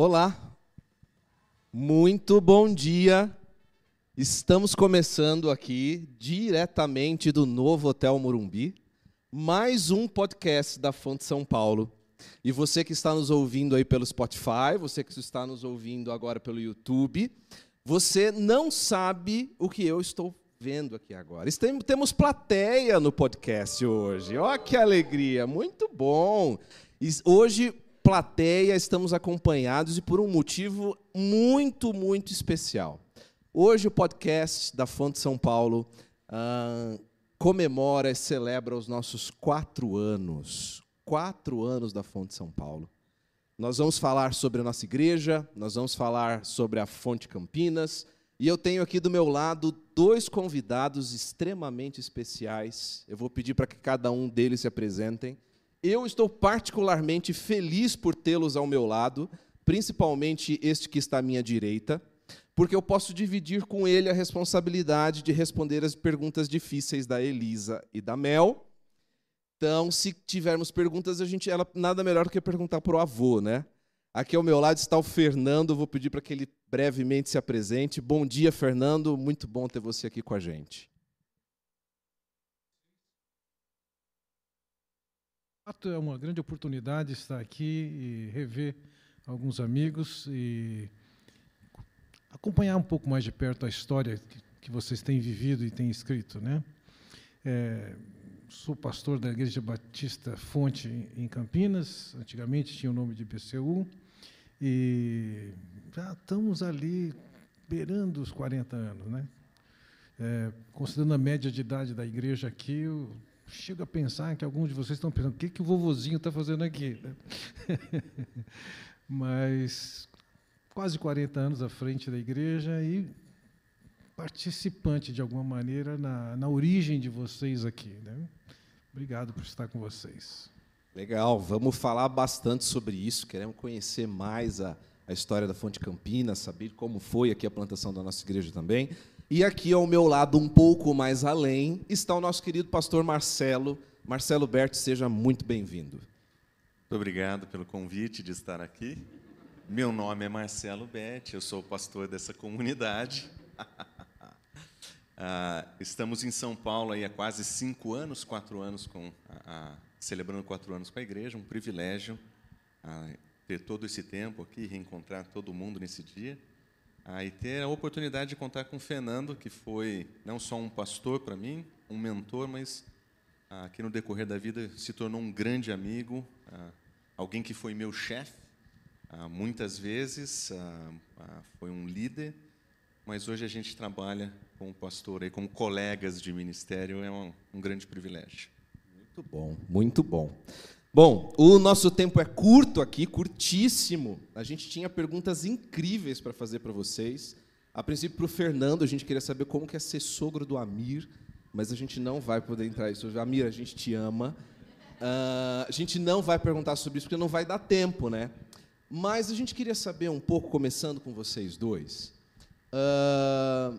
Olá, muito bom dia. Estamos começando aqui diretamente do novo Hotel Morumbi, mais um podcast da Fonte São Paulo. E você que está nos ouvindo aí pelo Spotify, você que está nos ouvindo agora pelo YouTube, você não sabe o que eu estou vendo aqui agora. Temos plateia no podcast hoje. Olha que alegria, muito bom. Hoje, plateia, estamos acompanhados e por um motivo muito, muito especial. Hoje, o podcast da Fonte São Paulo ah, comemora e celebra os nossos quatro anos. Quatro anos da Fonte São Paulo. Nós vamos falar sobre a nossa igreja, nós vamos falar sobre a Fonte Campinas e eu tenho aqui do meu lado dois convidados extremamente especiais. Eu vou pedir para que cada um deles se apresentem. Eu estou particularmente feliz por tê-los ao meu lado, principalmente este que está à minha direita, porque eu posso dividir com ele a responsabilidade de responder as perguntas difíceis da Elisa e da Mel. Então, se tivermos perguntas, a gente ela, nada melhor do que perguntar para o avô, né? Aqui ao meu lado está o Fernando, vou pedir para que ele brevemente se apresente. Bom dia, Fernando, muito bom ter você aqui com a gente. É uma grande oportunidade estar aqui e rever alguns amigos e acompanhar um pouco mais de perto a história que vocês têm vivido e têm escrito, né? É, sou pastor da Igreja Batista Fonte em Campinas, antigamente tinha o nome de IPCU, e já estamos ali beirando os 40 anos. Né? É, considerando a média de idade da igreja aqui, eu chego a pensar que alguns de vocês estão pensando, o que, que o vovozinho está fazendo aqui? Mas quase 40 anos à frente da igreja e participante, de alguma maneira, na, na origem de vocês aqui. Né? Obrigado por estar com vocês. Legal, vamos falar bastante sobre isso. Queremos conhecer mais a, a história da Fonte Campinas, saber como foi aqui a plantação da nossa igreja também. E aqui ao meu lado, um pouco mais além, está o nosso querido pastor Marcelo. Marcelo Berti, seja muito bem-vindo. Muito obrigado pelo convite de estar aqui. Meu nome é Marcelo Berti, eu sou pastor dessa comunidade. Ah, estamos em São Paulo há quase cinco anos, quatro anos com a, a, celebrando quatro anos com a igreja, um privilégio ah, ter todo esse tempo aqui, reencontrar todo mundo nesse dia, ah, e ter a oportunidade de contar com o Fernando, que foi não só um pastor para mim, um mentor, mas ah, que no decorrer da vida se tornou um grande amigo, ah, alguém que foi meu chefe ah, muitas vezes, foi um líder, mas hoje a gente trabalha como pastor e como colegas de ministério, é um, um grande privilégio. Muito bom, muito bom. Bom, o nosso tempo é curto aqui, curtíssimo. A gente tinha perguntas incríveis para fazer para vocês. A princípio, para o Fernando, a gente queria saber como que é ser sogro do Amir, mas a gente não vai poder entrar nisso. Amir, a gente te ama. Uh, a gente não vai perguntar sobre isso, porque não vai dar tempo, né? Mas a gente queria saber um pouco, começando com vocês dois. Uh,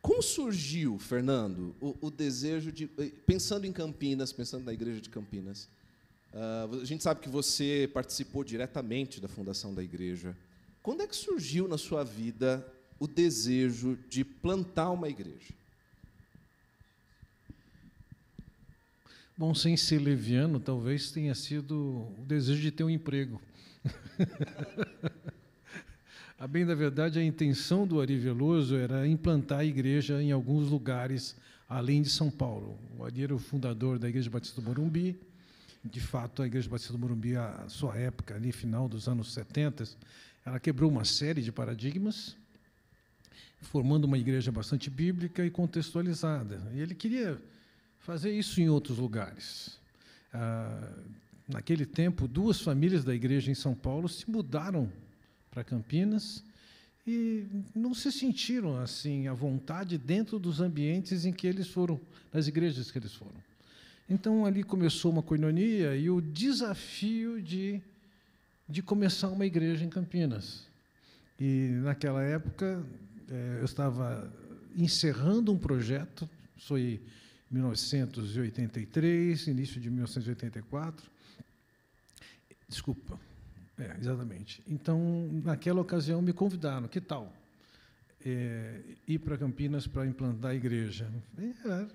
como surgiu, Fernando, o, o, desejo de. Pensando em Campinas, pensando na igreja de Campinas, uh, a gente sabe que você participou diretamente da fundação da igreja. Quando é que surgiu na sua vida o desejo de plantar uma igreja? Bom, sem ser leviano, talvez tenha sido o desejo de ter um emprego. A bem da verdade, a intenção do Ari Veloso era implantar a igreja em alguns lugares além de São Paulo. O Ari era o fundador da Igreja Batista do Morumbi. De fato, a Igreja Batista do Morumbi, a sua época, ali final dos anos 70, ela quebrou uma série de paradigmas, formando uma igreja bastante bíblica e contextualizada. E ele queria fazer isso em outros lugares. Ah, naquele tempo, duas famílias da igreja em São Paulo se mudaram para Campinas e não se sentiram assim à vontade dentro dos ambientes em que eles foram, nas igrejas que eles foram. Então ali começou uma coinonia e o desafio de de começar uma igreja em Campinas. E naquela época é, eu estava encerrando um projeto, foi 1983, início de 1984. Desculpa, É, exatamente. Então, naquela ocasião, me convidaram. Que tal? É, ir para Campinas para implantar a igreja. É,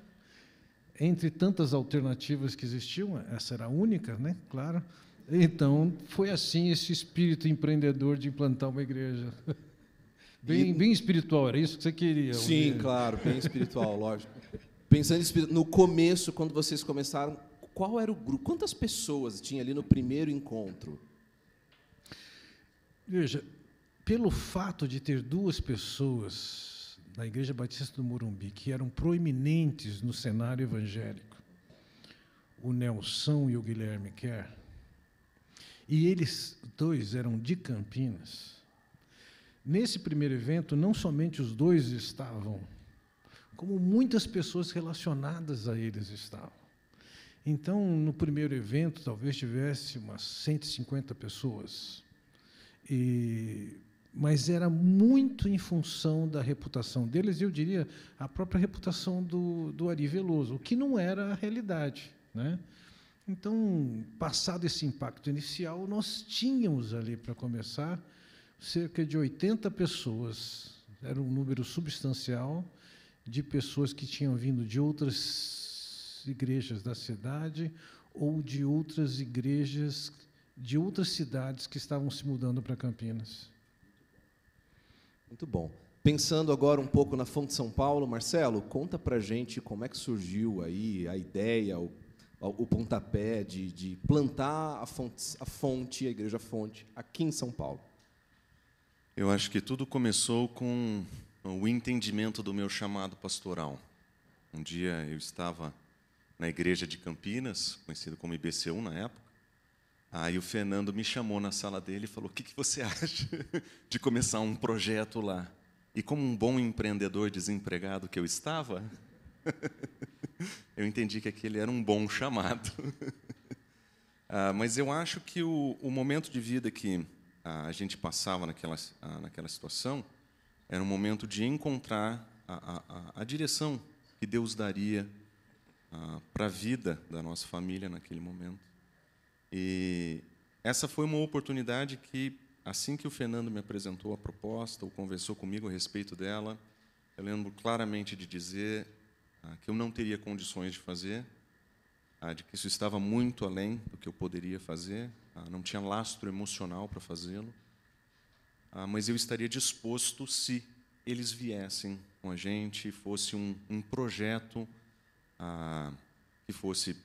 entre tantas alternativas que existiam, essa era a única, né? Claro. Então, foi assim esse espírito empreendedor de implantar uma igreja. Bem, bem espiritual, era isso que você queria? Sim, claro, bem espiritual, lógico. Pensando no começo, quando vocês começaram, qual era o grupo? Quantas pessoas tinha ali no primeiro encontro? Veja, pelo fato de ter duas pessoas da Igreja Batista do Morumbi que eram proeminentes no cenário evangélico, o Nelson e o Guilherme Kerr, e eles dois eram de Campinas. Nesse primeiro evento, não somente os dois estavam, como muitas pessoas relacionadas a eles estavam. Então, no primeiro evento, talvez tivesse umas 150 pessoas. E, mas era muito em função da reputação deles, e eu diria a própria reputação do, do Ari Veloso, o que não era a realidade. Né? Então, passado esse impacto inicial, nós tínhamos ali, para começar, cerca de 80 pessoas, era um número substancial de pessoas que tinham vindo de outras igrejas da cidade ou de outras igrejas de outras cidades que estavam se mudando para Campinas. Muito bom. Pensando agora um pouco na Fonte São Paulo, Marcelo, conta para gente como é que surgiu aí a ideia, o o pontapé de, de plantar a fonte, a fonte, a Igreja Fonte, aqui em São Paulo? Eu acho que tudo começou com o entendimento do meu chamado pastoral. Um dia eu estava na igreja de Campinas, conhecido como IBC1 na época. Aí o Fernando me chamou na sala dele e falou: O que, que você acha de começar um projeto lá? E como um bom empreendedor desempregado que eu estava, eu entendi que aquele era um bom chamado. ah, mas eu acho que o, o momento de vida que a gente passava naquela, naquela situação era um momento de encontrar a, a, a direção que Deus daria ah, para a vida da nossa família naquele momento. E essa foi uma oportunidade que, assim que o Fernando me apresentou a proposta, ou conversou comigo a respeito dela, eu lembro claramente de dizer ah, que eu não teria condições de fazer, ah, de que isso estava muito além do que eu poderia fazer, ah, não tinha lastro emocional para fazê-lo, mas eu estaria disposto se eles viessem com a gente, fosse um, um projeto que fosse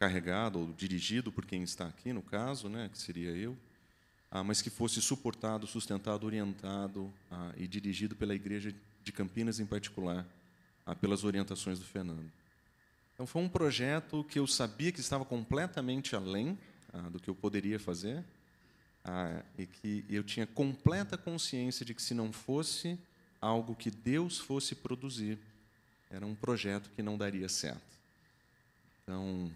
carregado ou dirigido por quem está aqui, no caso, né, que seria eu, mas que fosse suportado, sustentado, orientado e dirigido pela Igreja de Campinas em particular, ah, pelas orientações do Fernando. Então, foi um projeto que eu sabia que estava completamente além ah, do que eu poderia fazer ah, e que eu tinha completa consciência de que, se não fosse algo que Deus fosse produzir, era um projeto que não daria certo. Então,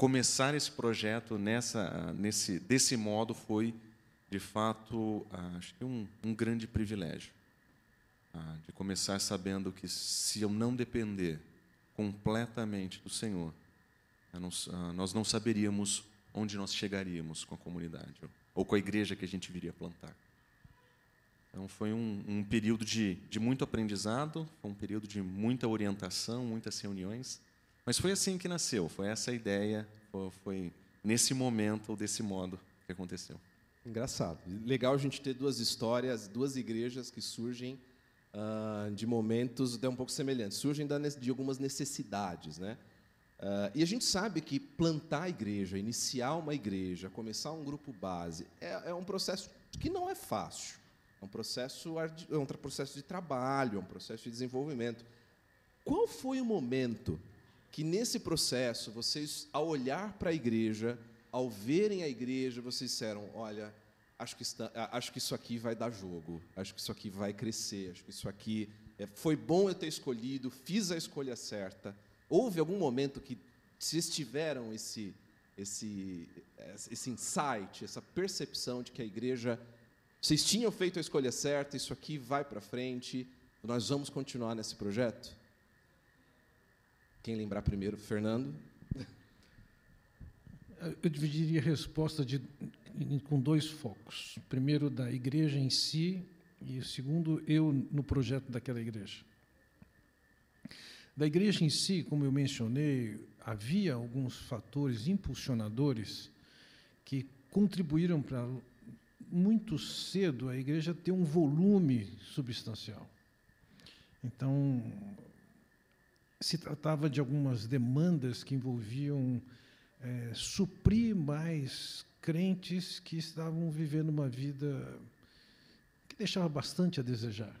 começar esse projeto nessa, nesse, desse modo foi, de fato, acho que um, um grande privilégio. Ah, de começar sabendo que se eu não depender completamente do Senhor, ah, nós não saberíamos onde nós chegaríamos com a comunidade ou com a igreja que a gente viria plantar. Então foi um, um período de, de muito aprendizado, foi um período de muita orientação, muitas reuniões, mas foi assim que nasceu, foi essa ideia, foi, nesse momento ou desse modo que aconteceu. Engraçado. Legal a gente ter duas histórias, duas igrejas que surgem uh, de momentos até um pouco semelhantes, surgem de algumas necessidades. Né? Uh, e a gente sabe que plantar a igreja, iniciar uma igreja, começar um grupo base, é, é um processo que não é fácil. É um processo, é um processo de trabalho, é um processo de desenvolvimento. Qual foi o momento que, nesse processo, vocês, ao olhar para a igreja, ao verem a igreja, vocês disseram: olha, acho que, está, acho que isso aqui vai dar jogo, acho que isso aqui vai crescer, acho que isso aqui é, foi bom eu ter escolhido, fiz a escolha certa. Houve algum momento que vocês tiveram esse, esse, esse insight, essa percepção de que a igreja, vocês tinham feito a escolha certa, isso aqui vai para frente, nós vamos continuar nesse projeto? Quem lembrar primeiro? Fernando? Eu dividiria a resposta de, com dois focos. Primeiro, da igreja em si, e o segundo, eu no projeto daquela igreja. Da igreja em si, como eu mencionei, havia alguns fatores impulsionadores que contribuíram para muito cedo a igreja ter um volume substancial. Então, se tratava de algumas demandas que envolviam é, suprir mais crentes que estavam vivendo uma vida que deixava bastante a desejar.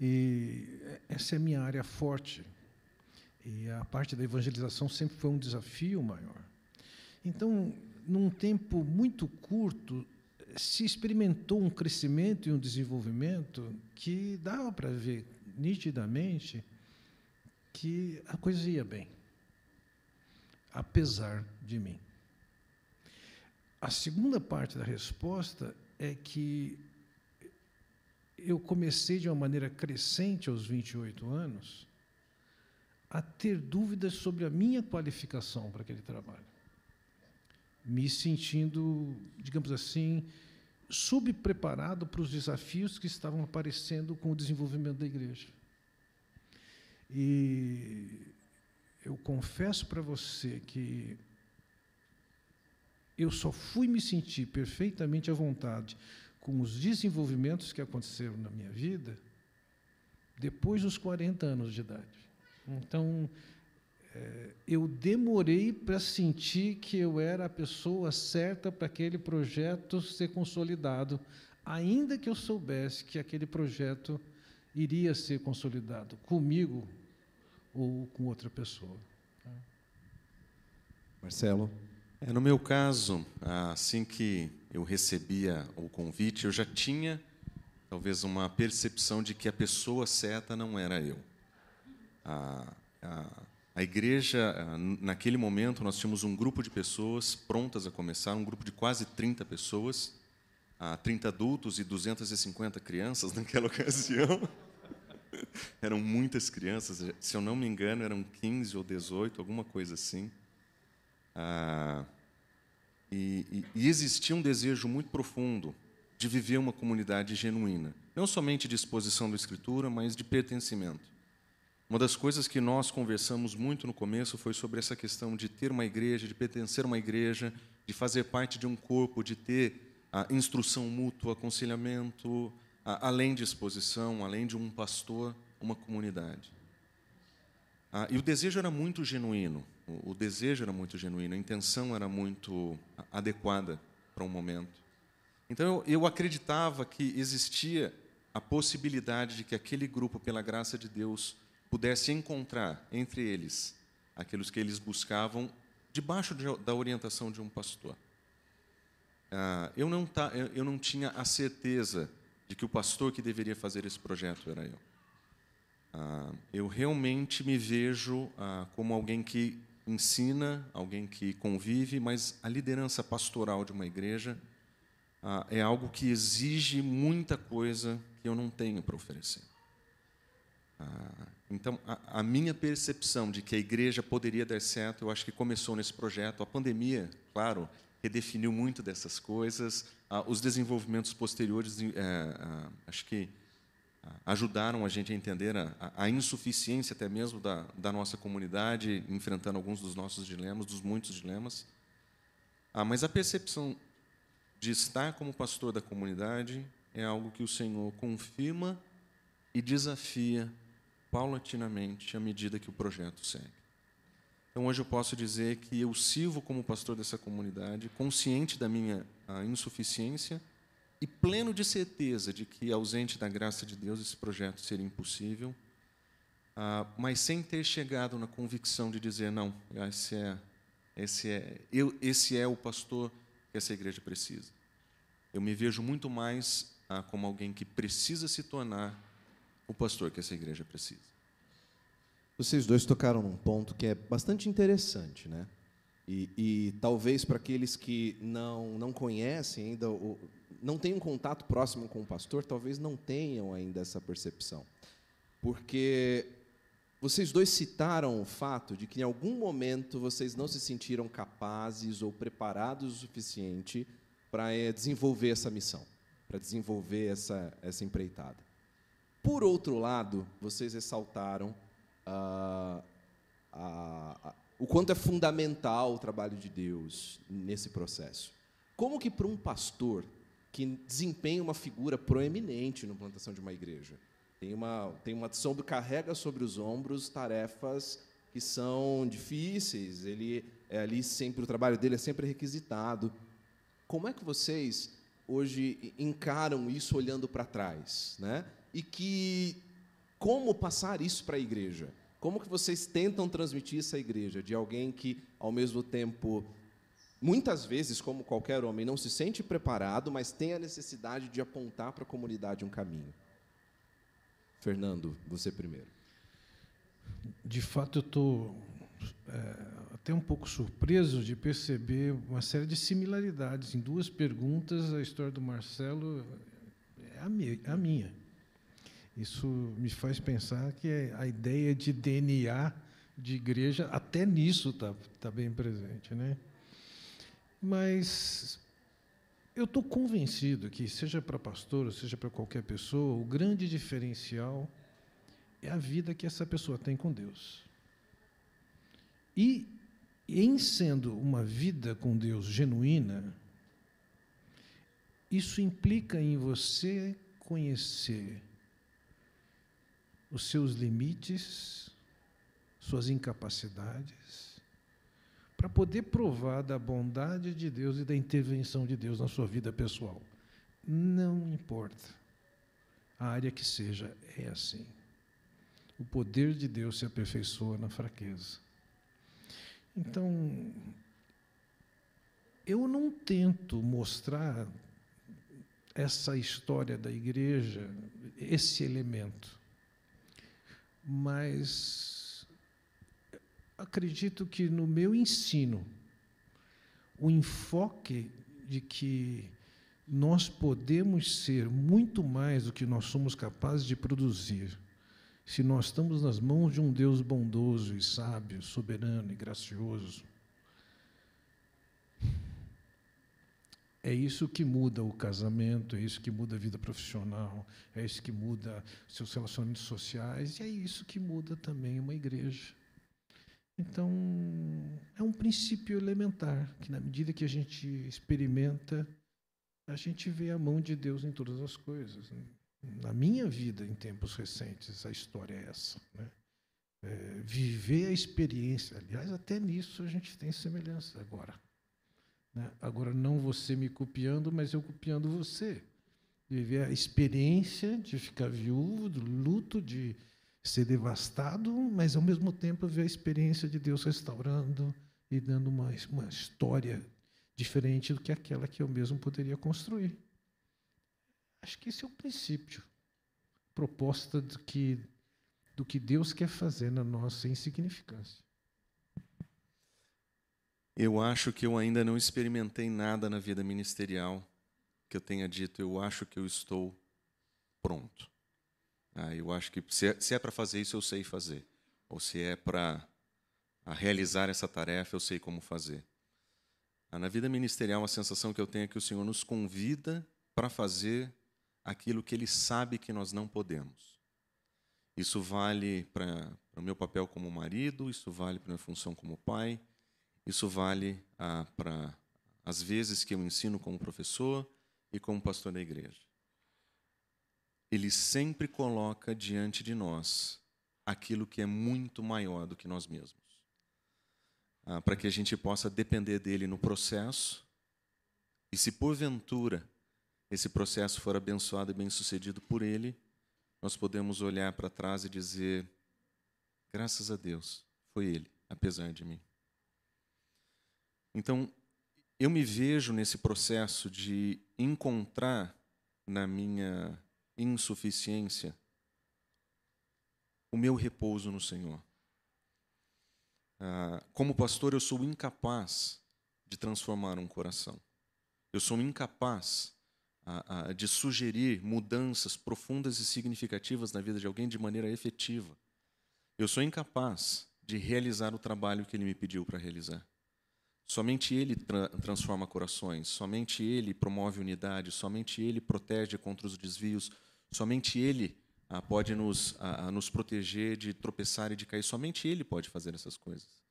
E essa é a minha área forte. E a parte da evangelização sempre foi um desafio maior. Então, num tempo muito curto, se experimentou um crescimento e um desenvolvimento que dava para ver nitidamente que a coisa ia bem, apesar de mim. A segunda parte da resposta é que eu comecei de uma maneira crescente aos 28 anos a ter dúvidas sobre a minha qualificação para aquele trabalho. Me sentindo, digamos assim, subpreparado para os desafios que estavam aparecendo com o desenvolvimento da igreja. E eu confesso para você que eu só fui me sentir perfeitamente à vontade com os desenvolvimentos que aconteceram na minha vida depois dos 40 anos de idade. Então, é, eu demorei para sentir que eu era a pessoa certa para aquele projeto ser consolidado, ainda que eu soubesse que aquele projeto iria ser consolidado comigo ou com outra pessoa. Marcelo? É, no meu caso, assim que eu recebia o convite, eu já tinha talvez uma percepção de que a pessoa certa não era eu. A, a, a igreja, naquele momento, nós tínhamos um grupo de pessoas prontas a começar, um grupo de quase 30 pessoas, 30 adultos e 250 crianças naquela ocasião. eram muitas crianças, se eu não me engano, eram 15 ou 18, alguma coisa assim. Ah, e, e, e existia um desejo muito profundo de viver uma comunidade genuína, não somente de exposição da Escritura, mas de pertencimento. Uma das coisas que nós conversamos muito no começo foi sobre essa questão de ter uma igreja, de pertencer a uma igreja, de fazer parte de um corpo, de ter a instrução mútua, aconselhamento, além de exposição, além de um pastor, uma comunidade. Ah, e o desejo era muito genuíno, o, desejo era muito genuíno, a intenção era muito adequada para um momento. Então eu, eu acreditava que existia a possibilidade de que aquele grupo, pela graça de Deus, pudesse encontrar entre eles aqueles que eles buscavam debaixo de, da orientação de um pastor. Ah, eu, não ta, eu, eu não tinha a certeza de que o pastor que deveria fazer esse projeto era eu. Ah, eu realmente me vejo ah, como alguém que ensina, alguém que convive, mas a liderança pastoral de uma igreja ah, é algo que exige muita coisa que eu não tenho para oferecer. Ah, então, a, a, minha percepção de que a igreja poderia dar certo, eu acho que começou nesse projeto. A pandemia, claro, redefiniu muito dessas coisas. Ah, os desenvolvimentos posteriores, eh, ah, acho que ah, ajudaram a gente a entender a, a insuficiência até mesmo da, da, nossa comunidade, enfrentando alguns dos nossos dilemas, dos muitos dilemas. Ah, mas a percepção de estar como pastor da comunidade é algo que o Senhor confirma e desafia paulatinamente à medida que o projeto segue. Então, hoje eu posso dizer que eu sirvo como pastor dessa comunidade, consciente da minha insuficiência e pleno de certeza de que, ausente da graça de Deus, esse projeto seria impossível, ah, mas sem ter chegado na convicção de dizer: não, esse é, esse é, eu, esse é o pastor que essa igreja precisa. Eu me vejo muito mais ah, como alguém que precisa se tornar o pastor que essa igreja precisa. Vocês dois tocaram num ponto que é bastante interessante, né? E, e talvez para aqueles que não, não conhecem ainda, ou não têm um contato próximo com o pastor, talvez não tenham ainda essa percepção. Porque vocês dois citaram o fato de que em algum momento vocês não se sentiram capazes ou preparados o suficiente para é, desenvolver essa missão, para desenvolver essa, essa empreitada. Por outro lado, vocês ressaltaram a, a, o quanto é fundamental o trabalho de Deus nesse processo. Como que para um pastor que desempenha uma figura proeminente na plantação de uma igreja, tem uma, tem uma sobre, carrega sobre os ombros tarefas que são difíceis, ele é ali sempre, o trabalho dele é sempre requisitado. Como é que vocês hoje encaram isso olhando para trás, né? E que como passar isso para a igreja? Como que vocês tentam transmitir isso à igreja de alguém que ao mesmo tempo muitas vezes, como qualquer homem, não se sente preparado, mas tem a necessidade de apontar para a comunidade um caminho? Fernando, você primeiro. De fato, eu estou é, até um pouco surpreso de perceber uma série de similaridades em duas perguntas. A história do Marcelo é a minha. É. Isso me faz pensar que a ideia de DNA de igreja, até nisso está tá bem presente. Né? Mas eu estou convencido que, seja para pastor, seja para qualquer pessoa, o grande diferencial é a vida que essa pessoa tem com Deus. E, em sendo uma vida com Deus genuína, isso implica em você conhecer os seus limites, suas incapacidades, para poder provar da bondade de Deus e da intervenção de Deus na sua vida pessoal. Não importa a área que seja, é assim. O poder de Deus se aperfeiçoa na fraqueza. Então, eu não tento mostrar essa história da igreja, esse elemento, mas acredito que no meu ensino, o enfoque de que nós podemos ser muito mais do que nós somos capazes de produzir, se nós estamos nas mãos de um Deus bondoso e sábio, soberano e gracioso. É isso que muda o casamento, é isso que muda a vida profissional, é isso que muda seus relacionamentos sociais, e é isso que muda também uma igreja. Então, é um princípio elementar, que na medida que a gente experimenta, a gente vê a mão de Deus em todas as coisas. Na minha vida, em tempos recentes, a história é essa. Né? É, viver a experiência. Aliás, até nisso a gente tem semelhança agora. Né? Agora, não você me copiando, mas eu copiando você. Viver a experiência de ficar viúvo, do luto, de ser devastado, mas ao mesmo tempo ver a experiência de Deus restaurando e dando uma, uma história diferente do que aquela que eu mesmo poderia construir. Acho que esse é o princípio, proposta do que, do que Deus quer fazer na nossa insignificância. Eu acho que eu ainda não experimentei nada na vida ministerial que eu tenha dito, eu acho que eu estou pronto. Ah, eu acho que se é, é para fazer isso, eu sei fazer. Ou se é para realizar essa tarefa, eu sei como fazer. Ah, na vida ministerial, a sensação que eu tenho é que o Senhor nos convida para fazer aquilo que Ele sabe que nós não podemos. Isso vale para o meu papel como marido, isso vale para a minha função como pai, isso vale ah, para as vezes que eu ensino como professor e como pastor da igreja ele sempre coloca diante de nós aquilo que é muito maior do que nós mesmos. Ah, para que a gente possa depender dele no processo, e se porventura esse processo for abençoado e bem sucedido por ele, nós podemos olhar para trás e dizer: graças a Deus, foi ele, apesar de mim. Então, eu me vejo nesse processo de encontrar na minha insuficiência, o meu repouso no Senhor. Ah, como pastor, eu sou incapaz de transformar um coração. Eu sou incapaz ah, ah, de sugerir mudanças profundas e significativas na vida de alguém de maneira efetiva. eu sou incapaz de realizar o trabalho que ele me pediu para realizar. Somente ele tra transforma corações, somente ele promove unidade, somente ele protege contra os desvios, somente ele ah, pode nos, ah, nos proteger de tropeçar e de cair, somente ele pode fazer essas coisas.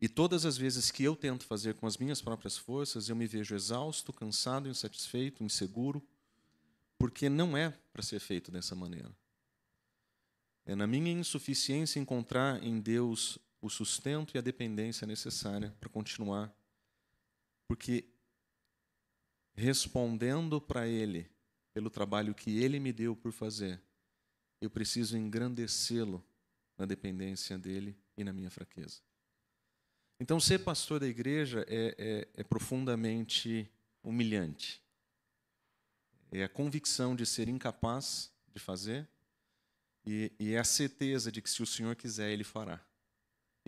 E todas as vezes que eu tento fazer com as minhas próprias forças, eu me vejo exausto, cansado, insatisfeito, inseguro, porque não é para ser feito dessa maneira. É na minha insuficiência encontrar em Deus o sustento e a dependência necessária para continuar. Porque respondendo para Ele pelo trabalho que Ele me deu por fazer, eu preciso engrandecê-lo na dependência dele e na minha fraqueza. Então, ser pastor da igreja é, é, é profundamente humilhante. É a convicção de ser incapaz de fazer e, e é a certeza de que se o Senhor quiser, Ele fará.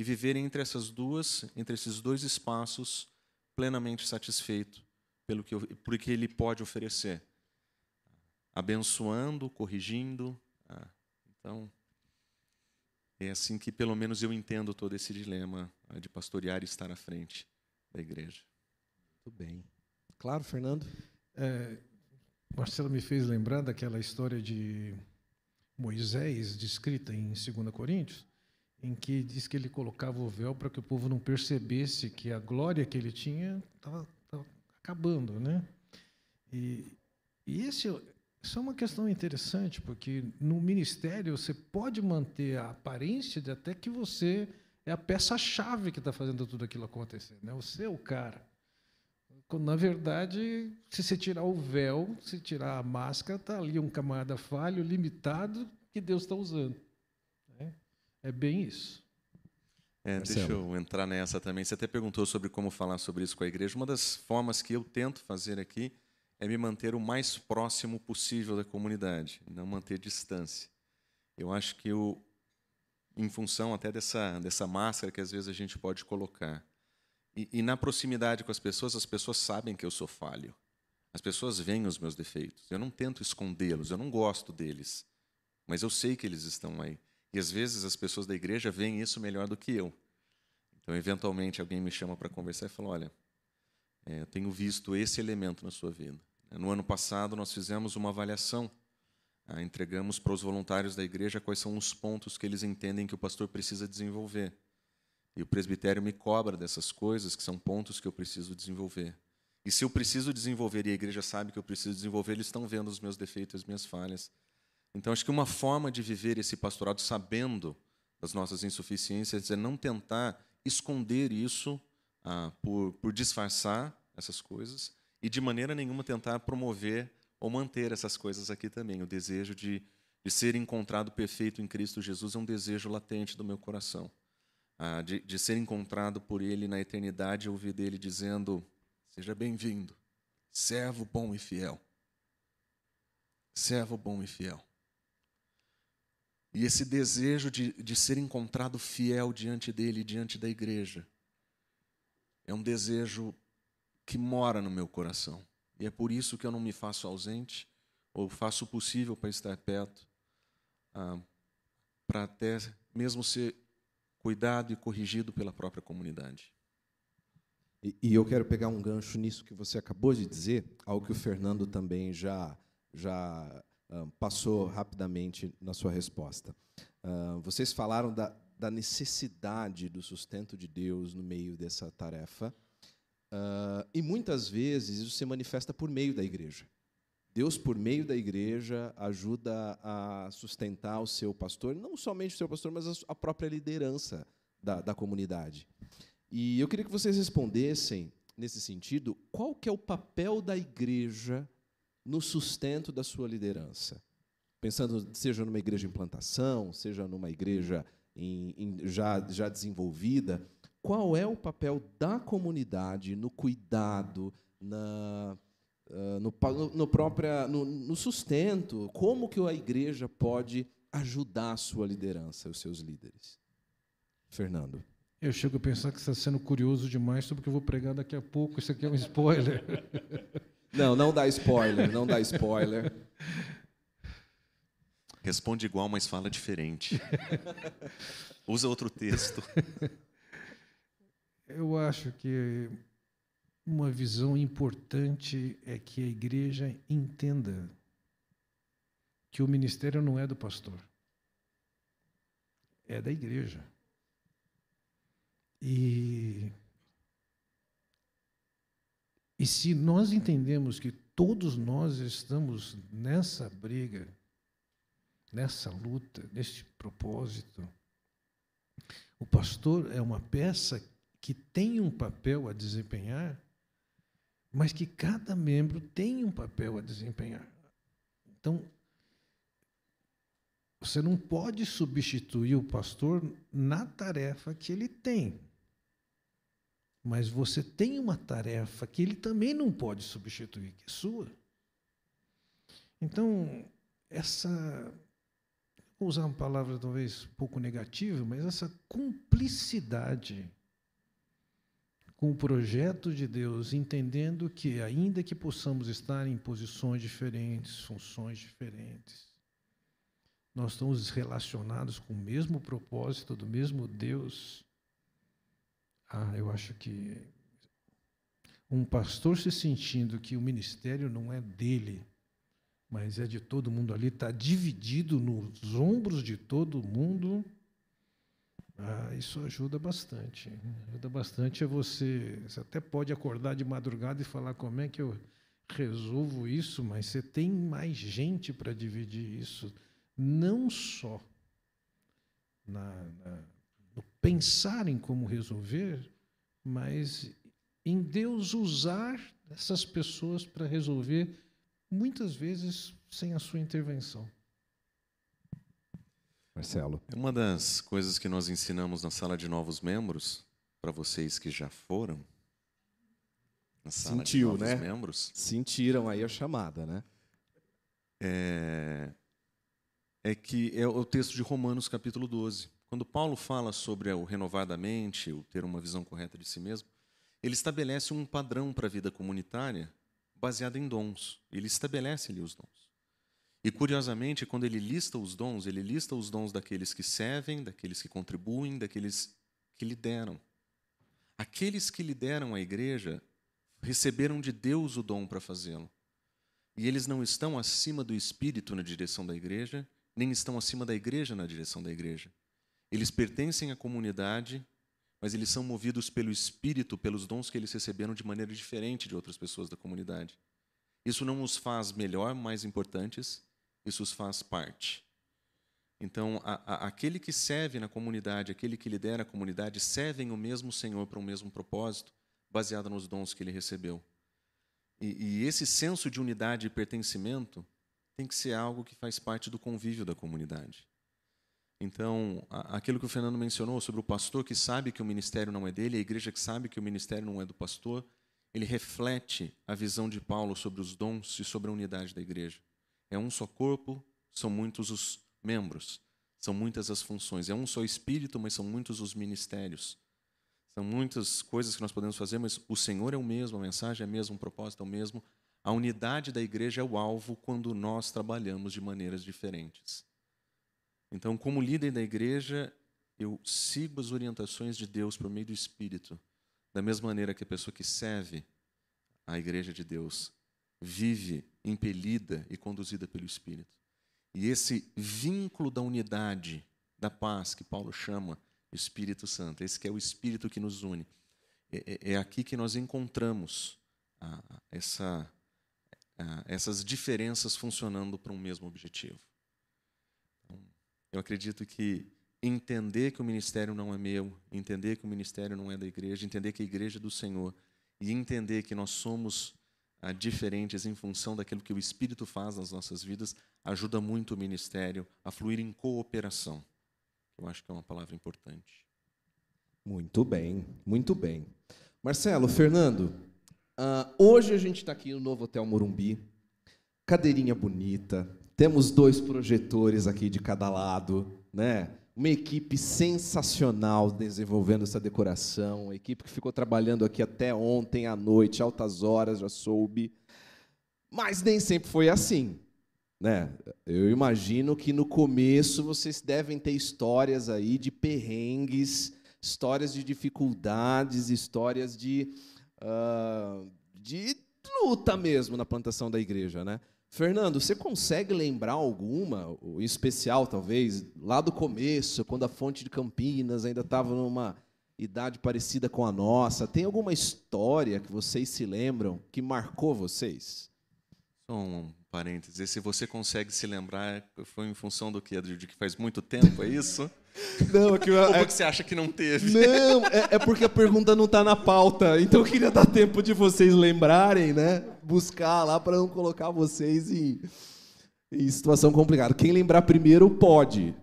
E viver entre essas duas, entre esses dois espaços, plenamente satisfeito pelo que, por que Ele pode oferecer, abençoando, corrigindo. Ah, então, é assim que pelo menos eu entendo todo esse dilema ah, de pastorear e estar à frente da igreja. Muito bem. Claro, Fernando? É, Marcelo me fez lembrar daquela história de Moisés, descrita em 2 Coríntios, em que diz que ele colocava o véu para que o povo não percebesse que a glória que ele tinha estava acabando, né? E, e esse, isso é uma questão interessante, porque no ministério você pode manter a aparência de até que você é a peça-chave que está fazendo tudo aquilo acontecer, né? Você é o cara. Quando, na verdade, se você tirar o véu, se tirar a máscara, está ali um camarada falho, limitado, que Deus está usando. É, bem isso. É, deixa eu entrar nessa também. Você até perguntou sobre como falar sobre isso com a igreja. Uma das formas que eu tento fazer aqui é me manter o mais próximo possível da comunidade, não manter distância. Eu acho que eu, em função até dessa, dessa máscara que às vezes a gente pode colocar, e, e, na proximidade com as pessoas, as pessoas sabem que eu sou falho. As pessoas veem os meus defeitos. Eu não tento escondê-los, eu não gosto deles. Mas eu sei que eles estão aí. E às vezes as pessoas da igreja veem isso melhor do que eu. Então, eventualmente, alguém me chama para conversar e fala: Olha, é, tenho visto esse elemento na sua vida. No ano passado, nós fizemos uma avaliação. Ah, entregamos para os voluntários da igreja quais são os pontos que eles entendem que o pastor precisa desenvolver. E o presbitério me cobra dessas coisas, que são pontos que eu preciso desenvolver. E se eu preciso desenvolver e a igreja sabe que eu preciso desenvolver, eles estão vendo os meus defeitos, as minhas falhas. Então, acho que uma forma de viver esse pastorado sabendo das nossas insuficiências é não tentar esconder isso ah, por, por disfarçar essas coisas e, de maneira nenhuma, tentar promover ou manter essas coisas aqui também. O desejo de, de ser encontrado perfeito em Cristo Jesus é um desejo latente do meu coração ah, de, de ser encontrado por Ele na eternidade, ouvir dele dizendo: Seja bem-vindo, servo bom e fiel. Servo bom e fiel. E esse desejo de, de ser encontrado fiel diante dele, diante da igreja, é um desejo que mora no meu coração. E é por isso que eu não me faço ausente, ou faço o possível para estar perto, ah, para até mesmo ser cuidado e corrigido pela própria comunidade. E, e, eu quero pegar um gancho nisso que você acabou de dizer, algo que o Fernando também já, já passou rapidamente na sua resposta. Vocês falaram da, da, necessidade do sustento de Deus no meio dessa tarefa, e muitas vezes isso se manifesta por meio da igreja. Deus, por meio da igreja, ajuda a sustentar o seu pastor, não somente o seu pastor, mas a própria liderança da, da comunidade. E eu queria que vocês respondessem, nesse sentido, qual que é o papel da igreja no sustento da sua liderança? Pensando, seja numa igreja em plantação, seja numa igreja em, em, já, já desenvolvida, qual é o papel da comunidade no cuidado, na ah, no, no, própria, no, no, sustento, como que a igreja pode ajudar a sua liderança, os seus líderes? Fernando. Eu chego a pensar que você está sendo curioso demais sobre o que eu vou pregar daqui a pouco. Isso aqui é um spoiler. Não, não dá spoiler, não dá spoiler. Responde igual, mas fala diferente. Usa outro texto. Eu acho que uma visão importante é que a igreja entenda que o ministério não é do pastor, é da igreja. E, e se nós entendemos que todos nós estamos nessa briga, nessa luta, nesse propósito, o pastor é uma peça que tem um papel a desempenhar, mas que cada membro tem um papel a desempenhar. Então, você não pode substituir o pastor na tarefa que ele tem. Mas você tem uma tarefa que ele também não pode substituir, que é sua. Então, essa. Vou usar uma palavra talvez um pouco negativa, mas essa cumplicidade com o projeto de Deus, entendendo que, ainda que possamos estar em posições diferentes, funções diferentes, nós estamos relacionados com o mesmo propósito do mesmo Deus. Ah, eu acho que um pastor se sentindo que o ministério não é dele, mas é de todo mundo ali, está dividido nos ombros de todo mundo. Ah, isso ajuda bastante. Ajuda bastante a você. Você até pode acordar de madrugada e falar como é que eu resolvo isso, mas você tem mais gente para dividir isso não só na, na, pensar em como resolver, mas em Deus usar essas pessoas para resolver, muitas vezes sem a sua intervenção. Marcelo. Uma das coisas que nós ensinamos na sala de novos membros, para vocês que já foram, na sala Sentiu, de novos né? membros, Sentiram aí a chamada, né? é, é que é o texto de Romanos, capítulo 12. Quando Paulo fala sobre o renovar da mente, o ter uma visão correta de si mesmo, ele estabelece um padrão para a vida comunitária baseado em dons. Ele estabelece ali os dons. E, curiosamente, quando ele lista os dons, ele lista os dons daqueles que servem, daqueles que contribuem, daqueles que lideram. Aqueles que lideram a igreja receberam de Deus o dom para fazê-lo. E eles não estão acima do espírito na direção da igreja, nem estão acima da igreja na direção da igreja. Eles pertencem à comunidade, mas eles são movidos pelo espírito, pelos dons que eles receberam de maneira diferente de outras pessoas da comunidade. Isso não os faz melhor, mais importantes, isso os faz parte. Então, a, a, aquele que serve na comunidade, aquele que lidera a comunidade, servem o mesmo Senhor para o mesmo propósito, baseado nos dons que ele recebeu. E, e esse senso de unidade e pertencimento tem que ser algo que faz parte do convívio da comunidade. Então, aquilo que o Fernando mencionou sobre o pastor que sabe que o ministério não é dele, a igreja que sabe que o ministério não é do pastor, ele reflete a visão de Paulo sobre os dons e sobre a unidade da igreja. É um só corpo, são muitos os membros, são muitas as funções. É um só espírito, mas são muitos os ministérios. São muitas coisas que nós podemos fazer, mas o Senhor é o mesmo, a mensagem é a mesma, o propósito é o mesmo. A unidade da igreja é o alvo quando nós trabalhamos de maneiras diferentes. Então, como líder da igreja, eu sigo as orientações de Deus por meio do Espírito, da mesma maneira que a pessoa que serve a igreja de Deus vive impelida e conduzida pelo Espírito. E esse vínculo da unidade, da paz, que Paulo chama Espírito Santo, esse que é o Espírito que nos une, é, é, é aqui que nós encontramos essa, essas diferenças funcionando para um mesmo objetivo. Eu acredito que entender que o ministério não é meu, entender que o ministério não é da igreja, entender que a igreja é do Senhor e entender que nós somos ah, diferentes em função daquilo que o Espírito faz nas nossas vidas, ajuda muito o ministério a fluir em cooperação. Eu acho que é uma palavra importante. Muito bem, muito bem. Marcelo, Fernando, uh, hoje a gente está aqui no novo Hotel Morumbi, cadeirinha bonita, temos dois projetores aqui de cada lado, né? Uma equipe sensacional desenvolvendo essa decoração, uma equipe que ficou trabalhando aqui até ontem à noite, altas horas, já soube. Mas nem sempre foi assim. né? Eu imagino que no começo vocês devem ter histórias aí de perrengues, histórias de dificuldades, histórias de, uh, de luta mesmo na plantação da igreja, né? Fernando, você consegue lembrar alguma, em especial talvez, lá do começo, quando a Fonte de Campinas ainda estava numa idade parecida com a nossa? Tem alguma história que vocês se lembram que marcou vocês? Só um parênteses. Se você consegue se lembrar, foi em função do quê? De que faz muito tempo, é isso? Não, é que, Ou porque você acha que não teve? Não, é, é porque a pergunta não está na pauta. Então eu queria dar tempo de vocês lembrarem, né? Buscar lá para não colocar vocês em, em situação complicada. Quem lembrar primeiro pode.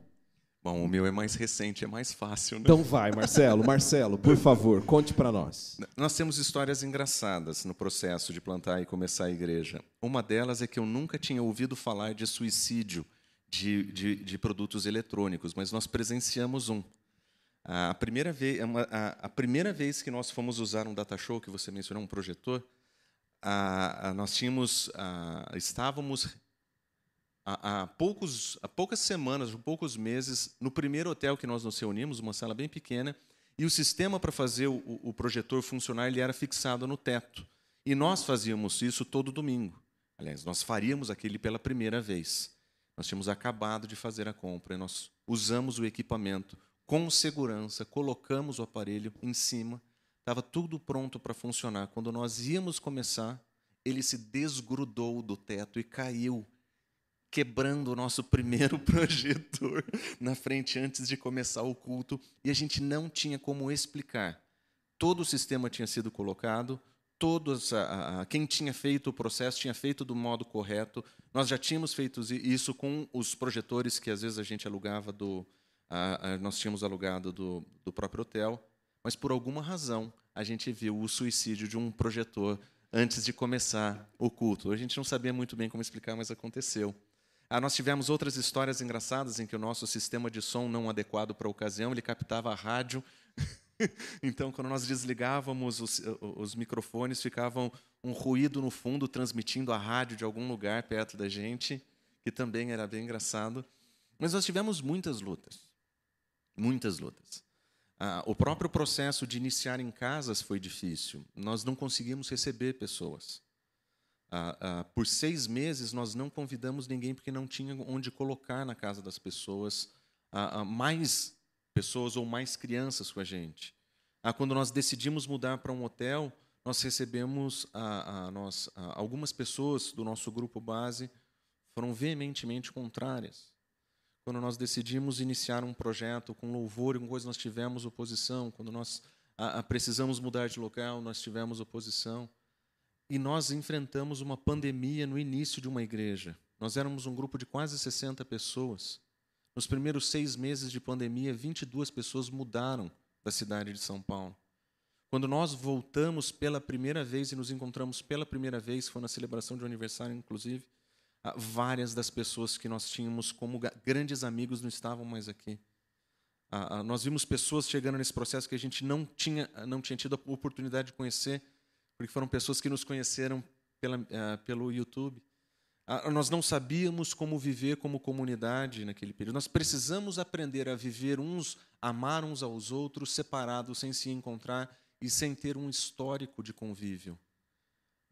Bom, o meu é mais recente, é mais fácil. Né? Então vai, Marcelo. Marcelo, por favor, conte para nós. Nós temos histórias engraçadas no processo de plantar e começar a igreja. Uma delas é que eu nunca tinha ouvido falar de suicídio de, de, de produtos eletrônicos, mas nós presenciamos um. A primeira, vez, a, a primeira vez que nós fomos usar um data show, que você mencionou, um projetor, a, a, nós tínhamos, estávamos há, há, poucos, há poucas semanas, poucos meses, no primeiro hotel que nós nos reunimos, uma sala bem pequena, e o sistema para fazer o, o projetor funcionar ele era fixado no teto. E nós fazíamos isso todo domingo. Aliás, nós faríamos aquele pela primeira vez. Nós tínhamos acabado de fazer a compra e nós usamos o equipamento com segurança, colocamos o aparelho em cima, estava tudo pronto para funcionar. Quando nós íamos começar, ele se desgrudou do teto e caiu, quebrando o nosso primeiro projetor na frente antes de começar o culto, e a gente não tinha como explicar. Todo o sistema tinha sido colocado, todos a, a, quem tinha feito o processo tinha feito do modo correto. Nós já tínhamos feito isso com os projetores que às vezes a gente alugava do, a, nós tínhamos alugado do, do próprio hotel, mas por alguma razão a gente viu o suicídio de um projetor antes de começar o culto. A gente não sabia muito bem como explicar, mas aconteceu. Ah, nós tivemos outras histórias engraçadas em que o nosso sistema de som não adequado para a ocasião, ele captava a rádio então, quando nós desligávamos os, os, microfones, ficavam um ruído no fundo transmitindo a rádio de algum lugar perto da gente, que também era bem engraçado. Mas nós tivemos muitas lutas, muitas lutas. Ah, o próprio processo de iniciar em casas foi difícil. Nós não conseguimos receber pessoas. Ah, ah, por seis meses nós não convidamos ninguém porque não tinha onde colocar na casa das pessoas ah, ah mais pessoas ou mais crianças com a gente. Ah, quando nós decidimos mudar para um hotel, nós recebemos a, a, nós, a, algumas pessoas do nosso grupo base foram veementemente contrárias. Quando nós decidimos iniciar um projeto com louvor e com coisas, nós tivemos oposição. Quando nós precisamos mudar de local, nós tivemos oposição. E nós enfrentamos uma pandemia no início de uma igreja. Nós éramos um grupo de quase 60 pessoas. Nos primeiros seis meses de pandemia, 22 pessoas mudaram da cidade de São Paulo. Quando nós voltamos pela primeira vez e nos encontramos pela primeira vez, foi na celebração de um aniversário, inclusive, ah, várias das pessoas que nós tínhamos como grandes amigos não estavam mais aqui. Ah, ah, nós vimos pessoas chegando nesse processo que a gente não tinha, não tinha tido a oportunidade de conhecer, porque foram pessoas que nos conheceram pela, pelo YouTube. Nós não sabíamos como viver como comunidade naquele período. Nós precisamos aprender a viver uns, amar uns aos outros, separados, sem se encontrar e sem ter um histórico de convívio.